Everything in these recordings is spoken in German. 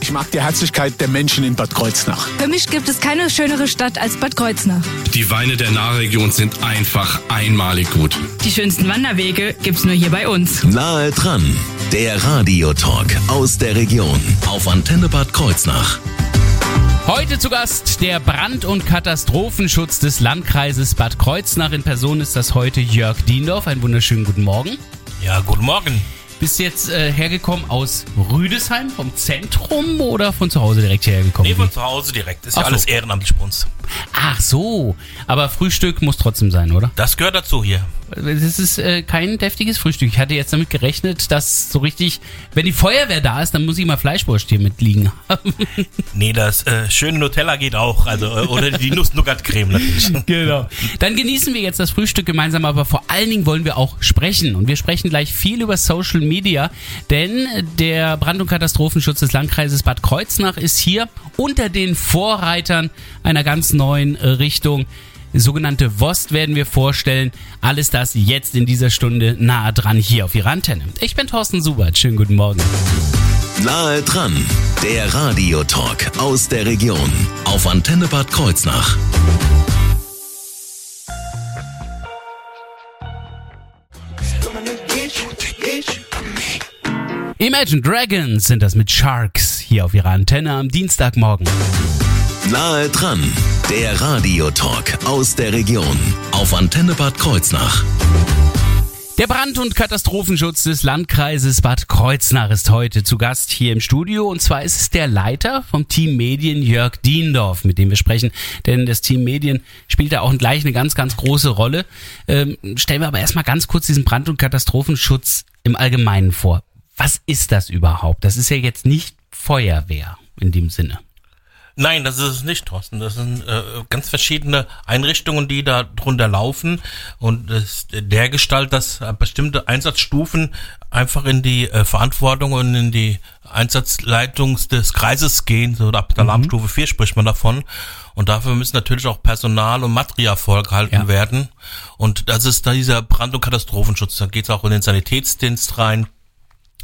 Ich mag die Herzlichkeit der Menschen in Bad Kreuznach. Für mich gibt es keine schönere Stadt als Bad Kreuznach. Die Weine der Nahregion sind einfach einmalig gut. Die schönsten Wanderwege gibt's nur hier bei uns. Nahe dran, der Radiotalk aus der Region auf Antenne Bad Kreuznach. Heute zu Gast der Brand- und Katastrophenschutz des Landkreises Bad Kreuznach. In Person ist das heute Jörg Diendorf. Einen wunderschönen guten Morgen. Ja, guten Morgen. Bist du jetzt äh, hergekommen aus Rüdesheim, vom Zentrum oder von zu Hause direkt hierher gekommen? Nee, von zu Hause direkt. Ist ja Ach so. alles ehrenamtlich bei uns. Ach so, aber Frühstück muss trotzdem sein, oder? Das gehört dazu hier. Das ist äh, kein deftiges Frühstück. Ich hatte jetzt damit gerechnet, dass so richtig, wenn die Feuerwehr da ist, dann muss ich mal Fleischwurst hier mitliegen haben. Nee, das äh, schöne Nutella geht auch. Also, äh, oder die Nuss-Nougat-Creme natürlich. Genau. Dann genießen wir jetzt das Frühstück gemeinsam, aber vor allen Dingen wollen wir auch sprechen. Und wir sprechen gleich viel über Social Media, denn der Brand- und Katastrophenschutz des Landkreises Bad Kreuznach ist hier unter den Vorreitern einer ganz neuen äh, Richtung. Sogenannte WOST werden wir vorstellen. Alles das jetzt in dieser Stunde nahe dran hier auf Ihrer Antenne. Ich bin Thorsten Subert. Schönen guten Morgen. Nahe dran, der Radiotalk aus der Region auf Antenne Bad Kreuznach. Imagine Dragons sind das mit Sharks hier auf Ihrer Antenne am Dienstagmorgen. Nahe dran, der Radiotalk aus der Region auf Antenne Bad Kreuznach. Der Brand- und Katastrophenschutz des Landkreises Bad Kreuznach ist heute zu Gast hier im Studio. Und zwar ist es der Leiter vom Team Medien, Jörg Diendorf, mit dem wir sprechen. Denn das Team Medien spielt da auch gleich eine ganz, ganz große Rolle. Ähm, stellen wir aber erstmal ganz kurz diesen Brand- und Katastrophenschutz im Allgemeinen vor. Was ist das überhaupt? Das ist ja jetzt nicht Feuerwehr in dem Sinne. Nein, das ist es nicht, Thorsten. Das sind äh, ganz verschiedene Einrichtungen, die da drunter laufen. Und das, der Gestalt, dass bestimmte Einsatzstufen einfach in die äh, Verantwortung und in die Einsatzleitung des Kreises gehen. So ab der Alarmstufe 4 spricht man davon. Und dafür müssen natürlich auch Personal und Material vorgehalten Ja. werden. Und das ist da dieser Brand- und Katastrophenschutz. Da geht es auch in den Sanitätsdienst rein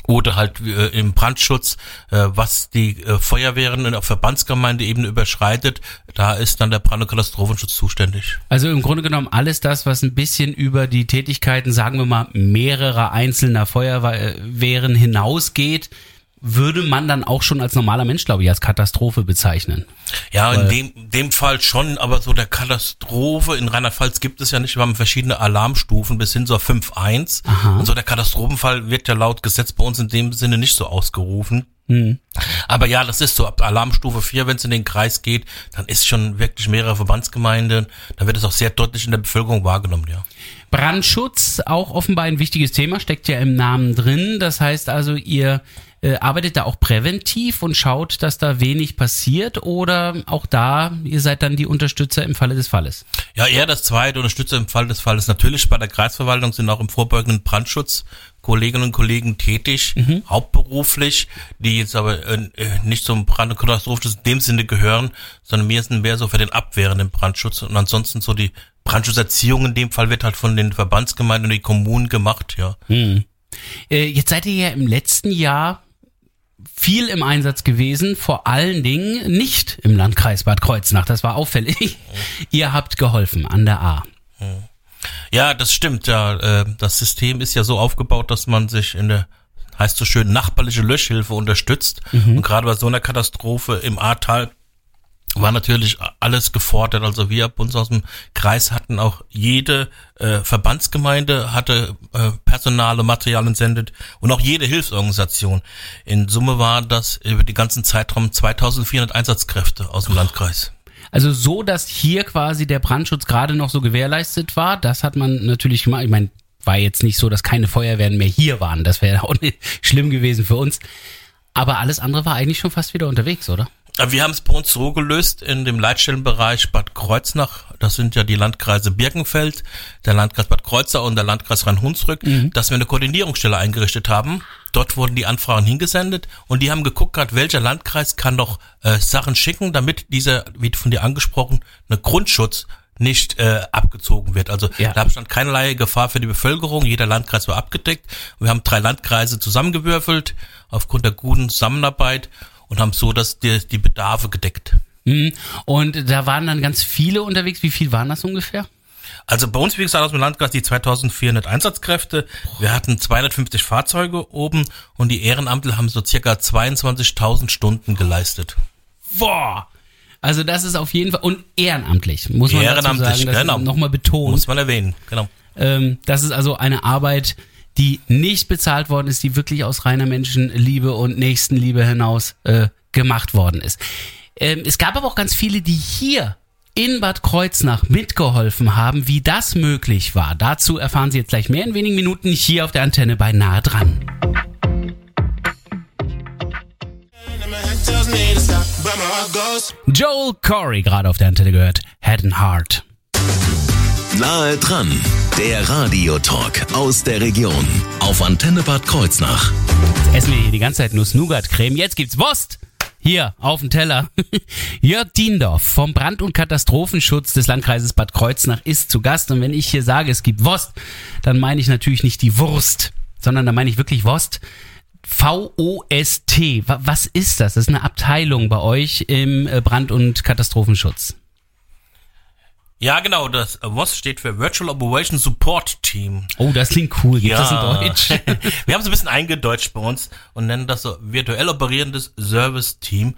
oder halt äh, im Brandschutz, äh, was die äh, Feuerwehren auf Verbandsgemeindeebene überschreitet, da ist dann der Brand- und Katastrophenschutz zuständig. Also im Grunde genommen alles das, was ein bisschen über die Tätigkeiten, sagen wir mal, mehrerer einzelner Feuerwehren hinausgeht, würde man dann auch schon als normaler Mensch, glaube ich, als Katastrophe bezeichnen. Ja, in dem, dem Fall schon, aber so der Katastrophe in Rheinland-Pfalz gibt es ja nicht. Wir haben verschiedene Alarmstufen bis hin zur 5.1. Und so der Katastrophenfall wird ja laut Gesetz bei uns in dem Sinne nicht so ausgerufen. Aber ja, das ist so ab Alarmstufe 4, wenn es in den Kreis geht, dann ist schon wirklich mehrere Verbandsgemeinden, dann wird es auch sehr deutlich in der Bevölkerung wahrgenommen, ja. Brandschutz, auch offenbar ein wichtiges Thema, steckt ja im Namen drin. Das heißt also, ihr äh, arbeitet da auch präventiv und schaut, dass da wenig passiert oder auch da, ihr seid dann die Unterstützer im Falle des Falles. Ja, eher das zweite, Unterstützer im Fall des Falles. Natürlich bei der Kreisverwaltung sind auch im vorbeugenden Brandschutz Kolleginnen und Kollegen tätig, hauptberuflich, die jetzt aber äh, äh, nicht zum Brand- und Katastrophenschutz in dem Sinne gehören, sondern wir sind mehr so für den abwehrenden Brandschutz und ansonsten so die Brandschutzerziehung in dem Fall wird halt von den Verbandsgemeinden und den Kommunen gemacht, ja. Äh, jetzt seid ihr ja im letzten Jahr viel im Einsatz gewesen, vor allen Dingen nicht im Landkreis Bad Kreuznach. Das war auffällig. ihr habt geholfen an der A. Ja, das stimmt. Ja, äh, das System ist ja so aufgebaut, dass man sich in der heißt so schön nachbarliche Löschhilfe unterstützt. Und gerade bei so einer Katastrophe im Ahrtal war natürlich alles gefordert. Also wir bei uns aus dem Kreis hatten auch jede äh, Verbandsgemeinde hatte äh, Personal und Material entsendet und auch jede Hilfsorganisation. In Summe war das über die ganzen Zeitraum 2400 Einsatzkräfte aus dem Landkreis. Also so, dass hier quasi der Brandschutz gerade noch so gewährleistet war, das hat man natürlich gemacht. Ich meine, war jetzt nicht so, dass keine Feuerwehren mehr hier waren. Das wäre auch nicht schlimm gewesen für uns. Aber alles andere war eigentlich schon fast wieder unterwegs, oder? Wir haben es bei uns so gelöst in dem Leitstellenbereich Bad Kreuznach. Das sind ja die Landkreise Birkenfeld, der Landkreis Bad Kreuzer und der Landkreis Rhein-Hunsrück, dass wir eine Koordinierungsstelle eingerichtet haben. Dort wurden die Anfragen hingesendet und die haben geguckt, grad, welcher Landkreis kann doch äh, Sachen schicken, damit dieser, wie von dir angesprochen, eine Grundschutz nicht äh, abgezogen wird. Also Ja. da bestand keinerlei Gefahr für die Bevölkerung. Jeder Landkreis war abgedeckt. Wir haben drei Landkreise zusammengewürfelt aufgrund der guten Zusammenarbeit und haben so das, die, die Bedarfe gedeckt. Mhm. Und da waren dann ganz viele unterwegs. Wie viel waren das ungefähr? Also bei uns, wie gesagt, aus dem Landkreis die 2400 Einsatzkräfte. Wir hatten 250 Fahrzeuge oben und die Ehrenamtler haben so circa 22.000 Stunden geleistet. Boah! Also das ist auf jeden Fall und ehrenamtlich muss man Ehrenamtlich, dazu sagen, das genau. nochmal betonen. Muss man erwähnen, genau. Ähm, das ist also eine Arbeit, die nicht bezahlt worden ist, die wirklich aus reiner Menschenliebe und Nächstenliebe hinaus äh, gemacht worden ist. Ähm, es gab aber auch ganz viele, die hier in Bad Kreuznach mitgeholfen haben, wie das möglich war. Dazu erfahren Sie jetzt gleich mehr in wenigen Minuten hier auf der Antenne bei Nahe dran. Joel Corey gerade auf der Antenne gehört. Head and Heart. Nahe dran, der Radiotalk aus der Region auf Antenne Bad Kreuznach. Jetzt essen wir hier die ganze Zeit Nuss-Nougat-Creme. Jetzt gibt's Wurst. Hier auf dem Teller. Jörg Diendorf vom Brand- und Katastrophenschutz des Landkreises Bad Kreuznach ist zu Gast. Und wenn ich hier sage, es gibt Wurst, dann meine ich natürlich nicht die Wurst, sondern dann meine ich wirklich Wurst. VOST. Wa- Was ist das? Das ist eine Abteilung bei euch im äh, Brand- und Katastrophenschutz. Ja, genau, das WOS steht für Virtual Operation Support Team. Oh, das klingt cool. Gibt das in Deutsch? Wir haben es ein bisschen eingedeutscht bei uns und nennen das so virtuell operierendes Service Team.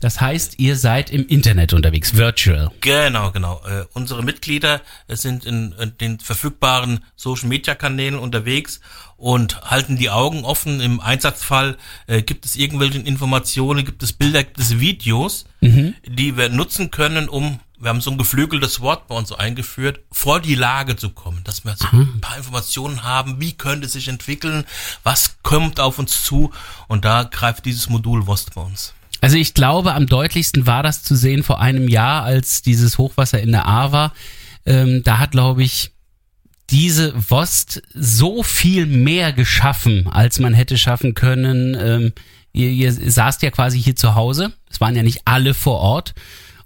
Das heißt, ihr seid im Internet unterwegs, virtual. Genau, genau. Äh, unsere Mitglieder sind in, in den verfügbaren Social Media Kanälen unterwegs und halten die Augen offen. Im Einsatzfall äh, gibt es irgendwelche Informationen, gibt es Bilder, gibt es Videos, die wir nutzen können, um wir haben so ein geflügeltes Wort bei uns so eingeführt, vor die Lage zu kommen, dass wir so ein paar Informationen haben, wie könnte es sich entwickeln, was kommt auf uns zu und da greift dieses Modul WOST bei uns. Also ich glaube, am deutlichsten war das zu sehen vor einem Jahr, als dieses Hochwasser in der A war. Ähm, da hat, glaube ich, diese Wost so viel mehr geschaffen, als man hätte schaffen können. Ähm, ihr, ihr saßt ja quasi hier zu Hause. Es waren ja nicht alle vor Ort.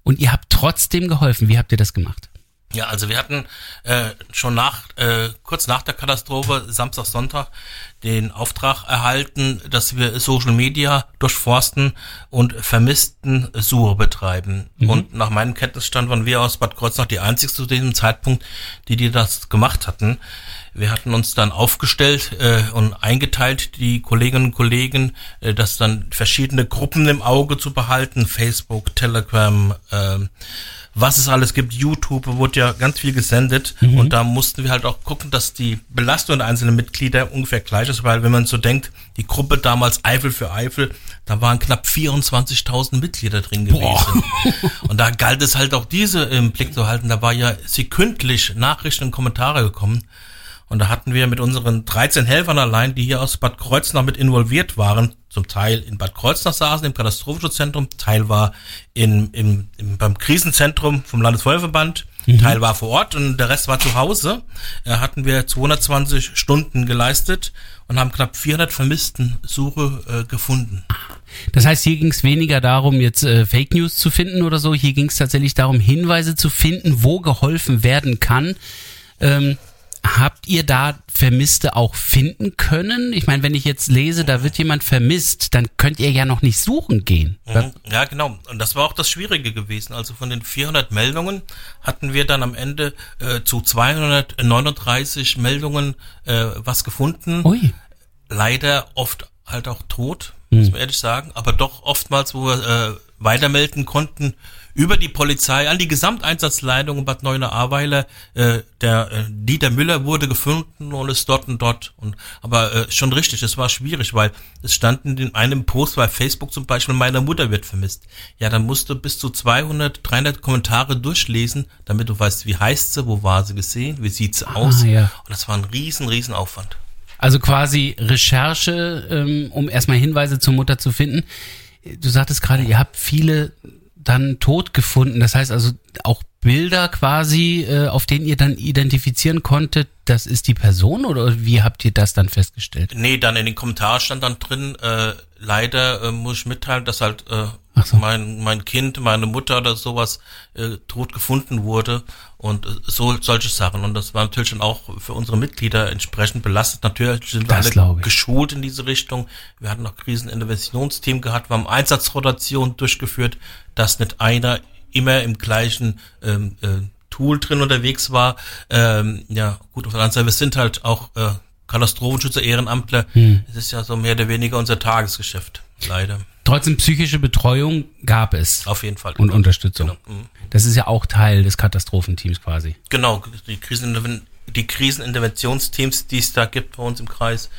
Und ihr habt trotzdem geholfen. Wie habt ihr das gemacht? Ja, also wir hatten äh, schon nach, äh, kurz nach der Katastrophe, Samstag, Sonntag, den Auftrag erhalten, dass wir Social Media durchforsten und vermissten Suche betreiben. Und nach meinem Kenntnisstand waren wir aus Bad Kreuznach die einzigste zu diesem Zeitpunkt, die die das gemacht hatten. Wir hatten uns dann aufgestellt äh, und eingeteilt, die Kolleginnen und Kollegen, äh, das dann verschiedene Gruppen im Auge zu behalten, Facebook, Telegram, ähm, was es alles gibt, YouTube, wurde ja ganz viel gesendet. Und da mussten wir halt auch gucken, dass die Belastung der einzelnen Mitglieder ungefähr gleich ist, weil wenn man so denkt, die Gruppe damals Eifel für Eifel, da waren knapp 24.000 Mitglieder drin gewesen. Und da galt es halt auch diese im Blick zu halten, da war ja sekündlich Nachrichten und Kommentare gekommen. Und da hatten wir mit unseren 13 Helfern allein, die hier aus Bad Kreuznach mit involviert waren, zum Teil in Bad Kreuznach saßen, im Katastrophenschutzzentrum, Teil war in, im, im, beim Krisenzentrum vom Landesfeuerverband, Teil war vor Ort und der Rest war zu Hause. Da hatten wir 220 Stunden geleistet und haben knapp 400 vermissten Suche äh, gefunden. Das heißt, hier ging es weniger darum, jetzt äh, Fake News zu finden oder so. Hier ging es tatsächlich darum, Hinweise zu finden, wo geholfen werden kann. Ähm, habt ihr da Vermisste auch finden können? Ich meine, wenn ich jetzt lese, da wird jemand vermisst, dann könnt ihr ja noch nicht suchen gehen. Mhm. Ja, genau. Und das war auch das Schwierige gewesen. Also von den 400 Meldungen hatten wir dann am Ende äh, zu 239 Meldungen äh, was gefunden. Ui. Leider oft halt auch tot, muss man ehrlich sagen. Aber doch oftmals, wo wir äh, weitermelden konnten über die Polizei an die Gesamteinsatzleitung in Bad Neuenahr-Ahrweiler. Äh, der äh, Dieter Müller wurde gefunden und ist dort und dort. Und, aber äh, schon richtig, es war schwierig, weil es stand in einem Post bei Facebook zum Beispiel, meine Mutter wird vermisst. Ja, dann musst du bis zu 200, 300 Kommentare durchlesen, damit du weißt, wie heißt sie, wo war sie gesehen, wie sieht sie aus. ja. Und das war ein riesen, riesen Aufwand. Also quasi Recherche, ähm, um erstmal Hinweise zur Mutter zu finden. Du sagtest gerade, ihr habt viele dann tot gefunden. Das heißt also auch Bilder quasi, äh, auf denen ihr dann identifizieren konntet, das ist die Person oder wie habt ihr das dann festgestellt? Nee, dann in den Kommentaren stand dann drin, äh, leider äh, muss ich mitteilen, dass halt äh, so. mein, mein Kind, meine Mutter oder sowas äh, tot gefunden wurde und äh, so solche Sachen. Und das war natürlich dann auch für unsere Mitglieder entsprechend belastet. Natürlich sind wir das alle geschult in diese Richtung. Wir hatten noch Kriseninterventionsteam gehabt, wir haben Einsatzrotation durchgeführt, dass nicht einer immer im gleichen ähm, äh, Tool drin unterwegs war. Ähm, ja, gut, auf der anderen Seite, wir sind halt auch äh, Katastrophenschützer, Ehrenamtler. Hm. Es ist ja so mehr oder weniger unser Tagesgeschäft, leider. Trotzdem psychische Betreuung gab es. Auf jeden Fall. Und genau. Unterstützung. Genau. Mhm. Das ist ja auch Teil des Katastrophenteams quasi. Genau, die, Kriseninterven die Kriseninterventionsteams, die es da gibt bei uns im Kreis.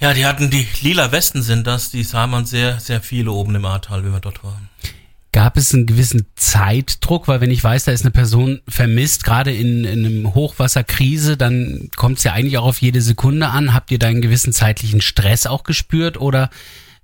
Ja, die hatten die lila Westen sind das, die sah man sehr, sehr viele oben im Ahrtal, wie wir dort waren. Gab es einen gewissen Zeitdruck? Weil wenn ich weiß, da ist eine Person vermisst, gerade in, in einem Hochwasserkrise, dann kommt es ja eigentlich auch auf jede Sekunde an. Habt ihr da einen gewissen zeitlichen Stress auch gespürt oder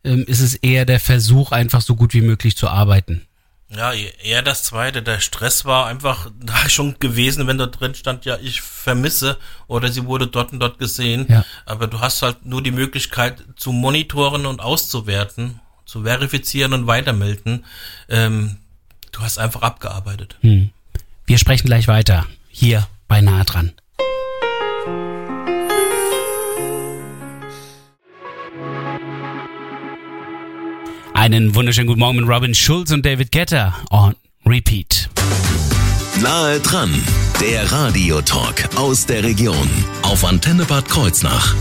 ähm, ist es eher der Versuch, einfach so gut wie möglich zu arbeiten? Ja, eher das zweite. Der Stress war einfach da schon gewesen, wenn da drin stand, ja, ich vermisse oder sie wurde dort und dort gesehen. Ja. Aber du hast halt nur die Möglichkeit zu monitoren und auszuwerten zu verifizieren und weitermelden. Ähm, du hast einfach abgearbeitet. Hm. Wir sprechen gleich weiter. Hier bei Nahe dran. Einen wunderschönen guten Morgen mit Robin Schulz und David Getter on Repeat. Nahe dran, der Radiotalk aus der Region auf Antenne Bad Kreuznach.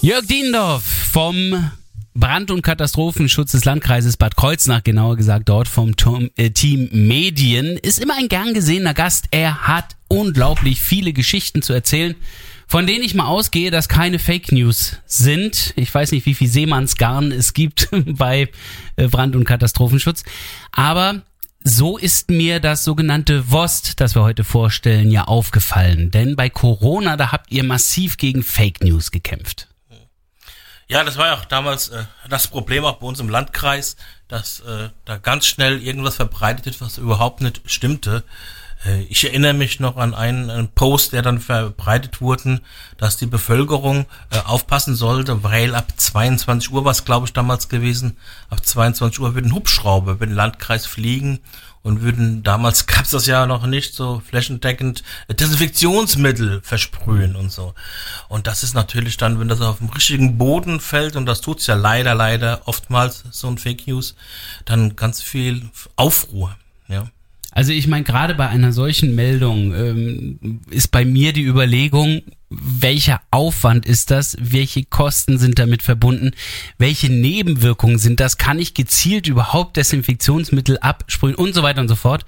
Jörg Diendorf vom Brand- und Katastrophenschutz des Landkreises Bad Kreuznach, genauer gesagt dort vom äh, Team Medien, ist immer ein gern gesehener Gast. Er hat unglaublich viele Geschichten zu erzählen, von denen ich mal ausgehe, dass keine Fake News sind. Ich weiß nicht, wie viel Seemannsgarn es gibt bei äh, Brand- und Katastrophenschutz, aber so ist mir das sogenannte WOST, das wir heute vorstellen, ja aufgefallen. Denn bei Corona, da habt ihr massiv gegen Fake News gekämpft. Ja, das war ja auch damals äh, das Problem auch bei uns im Landkreis, dass äh, da ganz schnell irgendwas verbreitet wird, was überhaupt nicht stimmte. Äh, ich erinnere mich noch an einen, Post, der dann verbreitet wurde, dass die Bevölkerung äh, aufpassen sollte, weil ab 22 Uhr war es, glaube ich, damals gewesen, ab 22 Uhr würden Hubschrauber über den Landkreis fliegen und würden, damals gab es das ja noch nicht so flächendeckend, Desinfektionsmittel versprühen und so. Und das ist natürlich dann, wenn das auf dem richtigen Boden fällt, und das tut's ja leider, leider oftmals, so ein Fake News, dann ganz viel Aufruhr, ja. Also ich meine, gerade bei einer solchen Meldung ähm, ist bei mir die Überlegung, welcher Aufwand ist das, welche Kosten sind damit verbunden, welche Nebenwirkungen sind das, kann ich gezielt überhaupt Desinfektionsmittel absprühen und so weiter und so fort.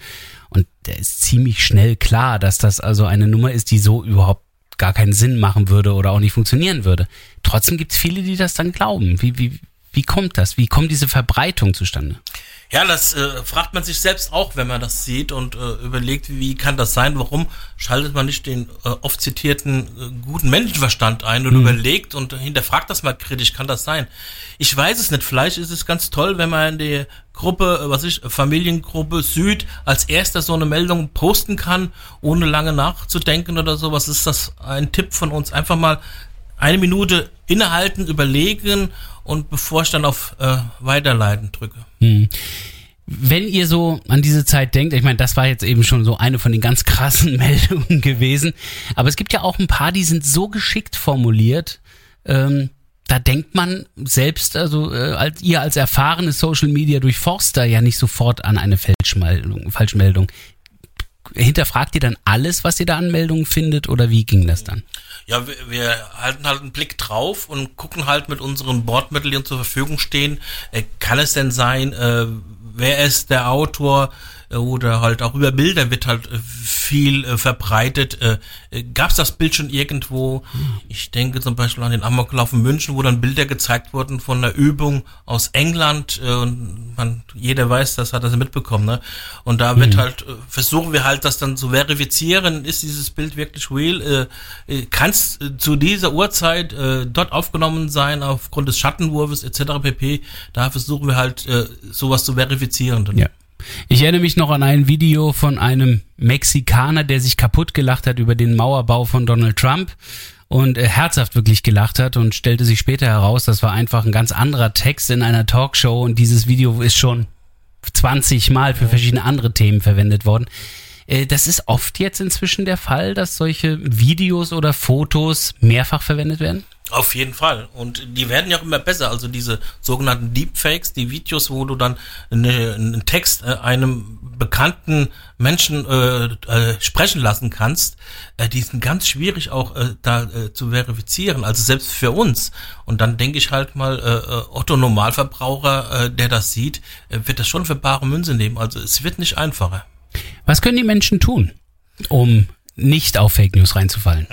Und da ist ziemlich schnell klar, dass das also eine Nummer ist, die so überhaupt gar keinen Sinn machen würde oder auch nicht funktionieren würde. Trotzdem gibt es viele, die das dann glauben. Wie, wie, wie kommt das? Wie kommt diese Verbreitung zustande? Ja, das äh, fragt man sich selbst auch, wenn man das sieht und äh, überlegt, wie kann das sein? Warum schaltet man nicht den äh, oft zitierten äh, guten Menschenverstand ein und mhm. überlegt und hinterfragt das mal kritisch? Kann das sein? Ich weiß es nicht. Vielleicht ist es ganz toll, wenn man in die Gruppe, äh, was ich, Familiengruppe Süd als erster so eine Meldung posten kann, ohne lange nachzudenken oder so. Was ist das? Ein Tipp von uns. Einfach mal eine Minute innehalten, überlegen und bevor ich dann auf äh, Weiterleiten drücke. Hm. Wenn ihr so an diese Zeit denkt, ich meine, das war jetzt eben schon so eine von den ganz krassen Meldungen gewesen, aber es gibt ja auch ein paar, die sind so geschickt formuliert, ähm, da denkt man selbst, also äh, als ihr als erfahrene Social Media Durchforster ja nicht sofort an eine Falschmeldung. Falschmeldung. Hinterfragt ihr dann alles, was ihr da an Meldungen findet, oder wie ging das dann? ja, wir, wir halten halt einen Blick drauf und gucken halt mit unseren Bordmitteln, die uns zur Verfügung stehen, äh, kann es denn sein, äh, wer ist der Autor, oder halt auch über Bilder wird halt äh, viel äh, verbreitet. Äh, äh Gab es das Bild schon irgendwo? Ich denke zum Beispiel an den Amoklauf in München, wo dann Bilder gezeigt wurden von einer Übung aus England äh, und man, jeder weiß, das hat er mitbekommen. Ne? Und da wird mhm. halt, versuchen wir halt das dann zu verifizieren, ist dieses Bild wirklich real? Äh, Kann es zu dieser Uhrzeit äh, dort aufgenommen sein aufgrund des Schattenwurfes etc. pp. Da versuchen wir halt äh, sowas zu verifizieren. Ja. Ich erinnere mich noch an ein Video von einem Mexikaner, der sich kaputt gelacht hat über den Mauerbau von Donald Trump und äh, herzhaft wirklich gelacht hat und stellte sich später heraus, das war einfach ein ganz anderer Text in einer Talkshow und dieses Video ist schon 20 Mal für verschiedene andere Themen verwendet worden. Äh, Das ist oft jetzt inzwischen der Fall, dass solche Videos oder Fotos mehrfach verwendet werden? Auf jeden Fall. Und die werden ja auch immer besser. Also diese sogenannten Deepfakes, die Videos, wo du dann eine, einen Text äh, einem bekannten Menschen äh, äh, sprechen lassen kannst, äh, die sind ganz schwierig auch äh, da äh, zu verifizieren. Also selbst für uns. Und dann denke ich halt mal, äh, Otto Normalverbraucher, äh, der das sieht, wird das schon für bare Münze nehmen. Also es wird nicht einfacher. Was können die Menschen tun, um nicht auf Fake News reinzufallen?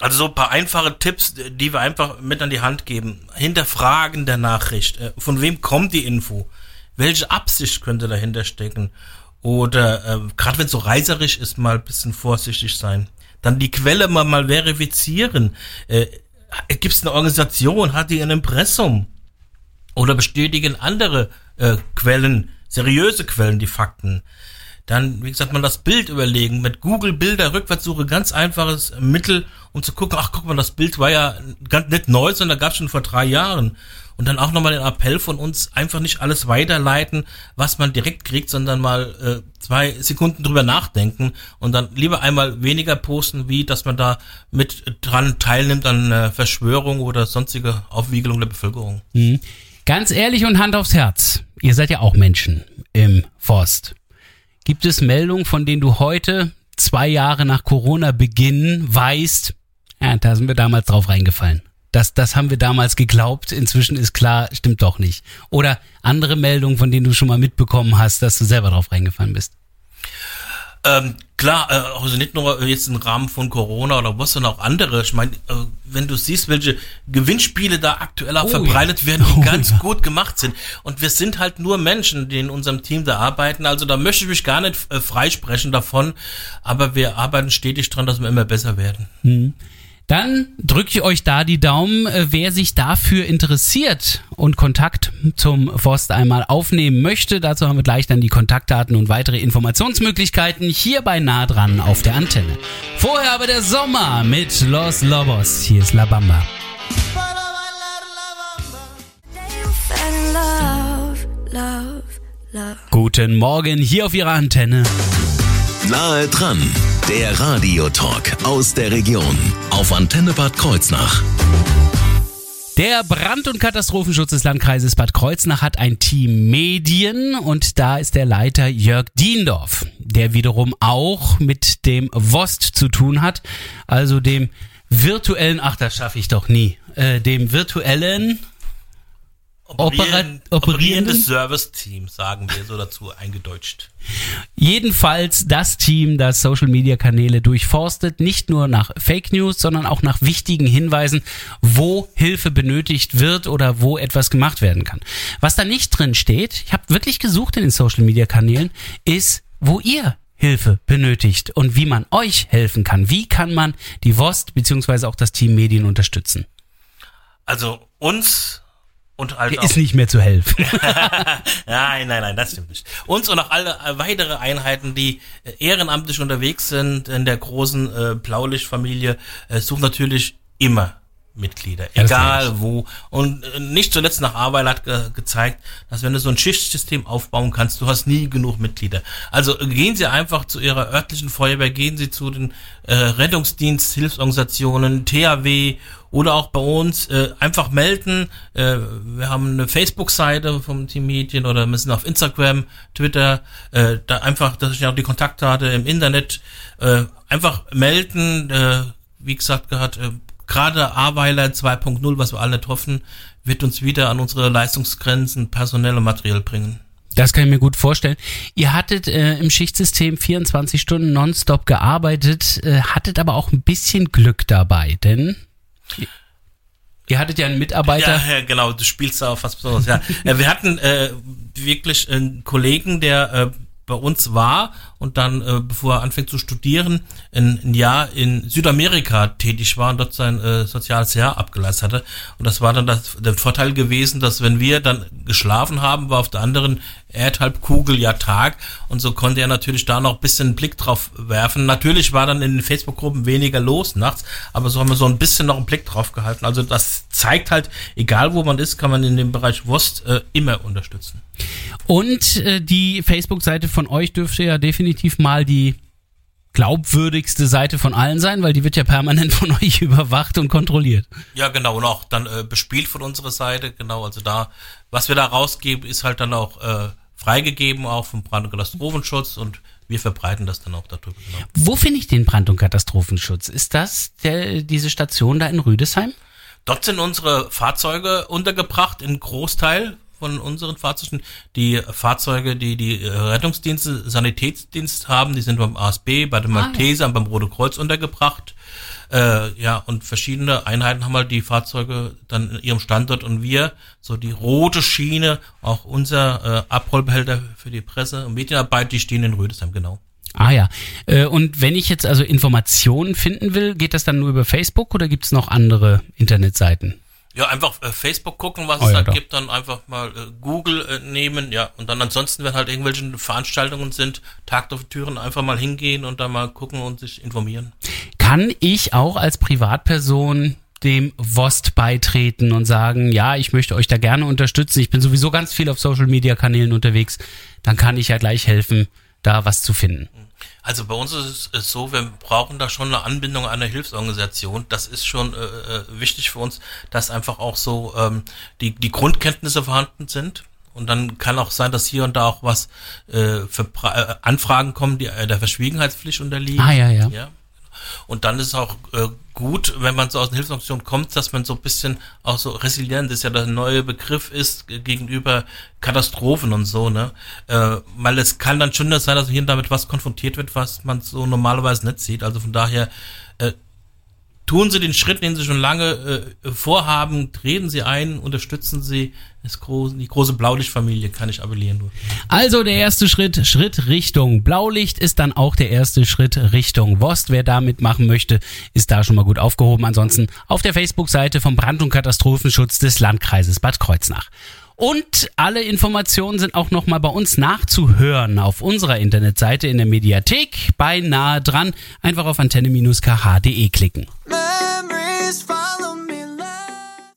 Also so ein paar einfache Tipps, die wir einfach mit an die Hand geben. Hinterfragen der Nachricht. Äh, Von wem kommt die Info? Welche Absicht könnte dahinter stecken? Oder äh, gerade wenn es so reißerisch ist, mal ein bisschen vorsichtig sein. Dann die Quelle mal, mal verifizieren. Äh, Gibt es eine Organisation? Hat die ein Impressum? Oder bestätigen andere äh, Quellen, seriöse Quellen, die Fakten? Dann, wie gesagt, mal das Bild überlegen. Mit Google Bilder Rückwärtssuche ganz einfaches Mittel, um zu gucken, ach guck mal, das Bild war ja ganz nicht neu, sondern gab schon vor drei Jahren. Und dann auch nochmal den Appell von uns, einfach nicht alles weiterleiten, was man direkt kriegt, sondern mal äh, zwei Sekunden drüber nachdenken und dann lieber einmal weniger posten, wie dass man da mit dran teilnimmt an äh, Verschwörung oder sonstige Aufwiegelung der Bevölkerung. Mhm. Ganz ehrlich und Hand aufs Herz, ihr seid ja auch Menschen im Forst. Gibt es Meldungen, von denen du heute, zwei Jahre nach Corona-Beginn, weißt, ja, da sind wir damals drauf reingefallen. Das, das haben wir damals geglaubt, inzwischen ist klar, stimmt doch nicht. Oder andere Meldungen, von denen du schon mal mitbekommen hast, dass du selber drauf reingefallen bist. Ähm, klar, äh, also nicht nur jetzt im Rahmen von Corona oder was, sondern auch andere. Ich meine, äh, wenn du siehst, welche Gewinnspiele da aktuell auch Oh verbreitet ja. werden, die Oh ganz ja. gut gemacht sind. Und wir sind halt nur Menschen, die in unserem Team da arbeiten. Also da möchte ich mich gar nicht äh, freisprechen davon. Aber wir arbeiten stetig dran, dass wir immer besser werden. Dann drücke ich euch da die Daumen, äh, wer sich dafür interessiert und Kontakt zum Forst einmal aufnehmen möchte. Dazu haben wir gleich dann die Kontaktdaten und weitere Informationsmöglichkeiten hier bei nah dran auf der Antenne. Vorher aber der Sommer mit Los Lobos. Hier ist La Bamba. Guten Morgen hier auf Ihrer Antenne. Nahe dran, der Radiotalk aus der Region. Auf Antenne Bad Kreuznach. Der Brand- und Katastrophenschutz des Landkreises Bad Kreuznach hat ein Team Medien und da ist der Leiter Jörg Diendorf, der wiederum auch mit dem WOST zu tun hat, also dem virtuellen, ach das schaffe ich doch nie, äh, dem virtuellen Operieren, operierendes Service-Team, sagen wir so dazu eingedeutscht. Jedenfalls das Team, das Social Media Kanäle durchforstet, nicht nur nach Fake News, sondern auch nach wichtigen Hinweisen, wo Hilfe benötigt wird oder wo etwas gemacht werden kann. Was da nicht drin steht, ich habe wirklich gesucht in den Social Media Kanälen, ist, wo ihr Hilfe benötigt und wie man euch helfen kann. Wie kann man die WOST beziehungsweise auch das Team Medien unterstützen? Also uns und halt auch Ist nicht mehr zu helfen. Nein, nein, nein, das stimmt nicht. Uns und auch alle äh, weitere Einheiten, die äh, ehrenamtlich unterwegs sind in der großen äh, Blaulichtfamilie, äh, suchen natürlich immer Mitglieder, Ja, egal wo. Und äh, nicht zuletzt nach Arbeit hat ge gezeigt, dass wenn du so ein Schichtsystem aufbauen kannst, du hast nie genug Mitglieder. Also gehen Sie einfach zu Ihrer örtlichen Feuerwehr, gehen Sie zu den äh, Rettungsdienst, Hilfsorganisationen, THW oder auch bei uns äh, einfach melden. Äh, wir haben eine Facebook-Seite vom Team Medien oder sind auf Instagram, Twitter, äh, da einfach, das ist ja auch die Kontaktdate im Internet, äh, einfach melden, äh, wie gesagt gehabt, äh, gerade Aweiler 2.0, was wir alle nicht hoffen, wird uns wieder an unsere Leistungsgrenzen personell und materiell bringen. Das kann ich mir gut vorstellen. Ihr hattet äh, im Schichtsystem 24 Stunden nonstop gearbeitet, äh, hattet aber auch ein bisschen Glück dabei, denn ihr- hattet ja einen Mitarbeiter. Ja, ja, genau, du spielst da fast besonders. Ja. Äh, wir hatten äh, wirklich einen Kollegen, der äh, bei uns war und dann, äh, bevor er anfängt zu studieren, ein, ein Jahr in Südamerika tätig war und dort sein äh, soziales Jahr abgeleistet hatte. Und das war dann das, der Vorteil gewesen, dass wenn wir dann geschlafen haben, war auf der anderen Erdhalbkugel ja Tag und so konnte er natürlich da noch ein bisschen einen Blick drauf werfen. Natürlich war dann in den Facebook-Gruppen weniger los nachts, aber so haben wir so ein bisschen noch einen Blick drauf gehalten. Also das zeigt halt, egal wo man ist, kann man in dem Bereich Wurst äh, immer unterstützen. Und äh, die Facebook-Seite von euch dürfte ja definitiv mal die glaubwürdigste Seite von allen sein, weil die wird ja permanent von euch überwacht und kontrolliert. Ja, genau, und auch dann äh, bespielt von unserer Seite, genau, also da, was wir da rausgeben, ist halt dann auch äh, freigegeben, auch vom Brand- und Katastrophenschutz und wir verbreiten das dann auch darüber. Genau. Wo finde ich den Brand- und Katastrophenschutz? Ist das der, diese Station da in Rüdesheim? Dort sind unsere Fahrzeuge untergebracht, in Großteil von unseren Fahrzeugen. Die Fahrzeuge, die die äh, Rettungsdienste, Sanitätsdienst haben, die sind beim ASB, bei den Ah, Maltesern, beim Rote Kreuz untergebracht. Äh, ja, und verschiedene Einheiten haben halt die Fahrzeuge dann in ihrem Standort und wir, so die rote Schiene, auch unser äh, Abrollbehälter für die Presse- und Medienarbeit, die stehen in Rüdesheim, genau. Ah ja. Äh, Und wenn ich jetzt also Informationen finden will, geht das dann nur über Facebook oder gibt es noch andere Internetseiten? Ja, einfach äh, Facebook gucken, was Oh es ja, da doch. gibt, dann einfach mal äh, Google äh, nehmen, ja, und dann ansonsten, wenn halt irgendwelche Veranstaltungen sind, Tag der Türen einfach mal hingehen und dann mal gucken und sich informieren. Kann ich auch als Privatperson dem WOST beitreten und sagen, ja, ich möchte euch da gerne unterstützen. Ich bin sowieso ganz viel auf Social Media Kanälen unterwegs. Dann kann ich ja gleich helfen, da was zu finden. Also bei uns ist es so, wir brauchen da schon eine Anbindung an eine Hilfsorganisation. Das ist schon äh, äh, wichtig für uns, dass einfach auch so ähm, die, die Grundkenntnisse vorhanden sind. Und dann kann auch sein, dass hier und da auch was äh, für pra äh, Anfragen kommen, die äh, der Verschwiegenheitspflicht unterliegen. Ah, ja, ja. ja. Und dann ist es auch äh, gut, wenn man so aus einer Hilfsorganisation kommt, dass man so ein bisschen auch so resilient ist, ja der neue Begriff ist gegenüber Katastrophen und so, ne? Äh, weil es kann dann schon sein, dass hier damit was konfrontiert wird, was man so normalerweise nicht sieht. Also von daher äh, tun Sie den Schritt, den Sie schon lange äh, vorhaben, treten Sie ein, unterstützen Sie das große, die große Blaulichtfamilie, kann ich appellieren. Nur. Also der erste Schritt, Schritt Richtung Blaulicht ist dann auch der erste Schritt Richtung WOST. Wer da mitmachen möchte, ist da schon mal gut aufgehoben. Ansonsten auf der Facebook-Seite vom Brand- und Katastrophenschutz des Landkreises Bad Kreuznach. Und alle Informationen sind auch nochmal bei uns nachzuhören auf unserer Internetseite in der Mediathek bei nahe dran. Einfach auf antenne-kh.de klicken.